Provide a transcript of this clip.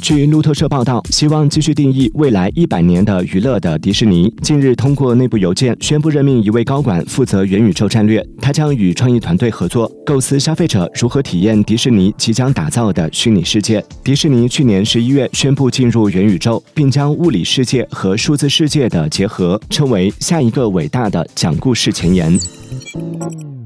据路透社报道希望继续定义未来一百年的娱乐的迪士尼。近日通过内部邮件宣布任命一位高管负责元宇宙战略他将与创意团队合作构思消费者如何体验迪士尼即将打造的虚拟世界。迪士尼去年十一月宣布进入元宇宙并将物理世界和数字世界的结合称为下一个伟大的讲故事前沿。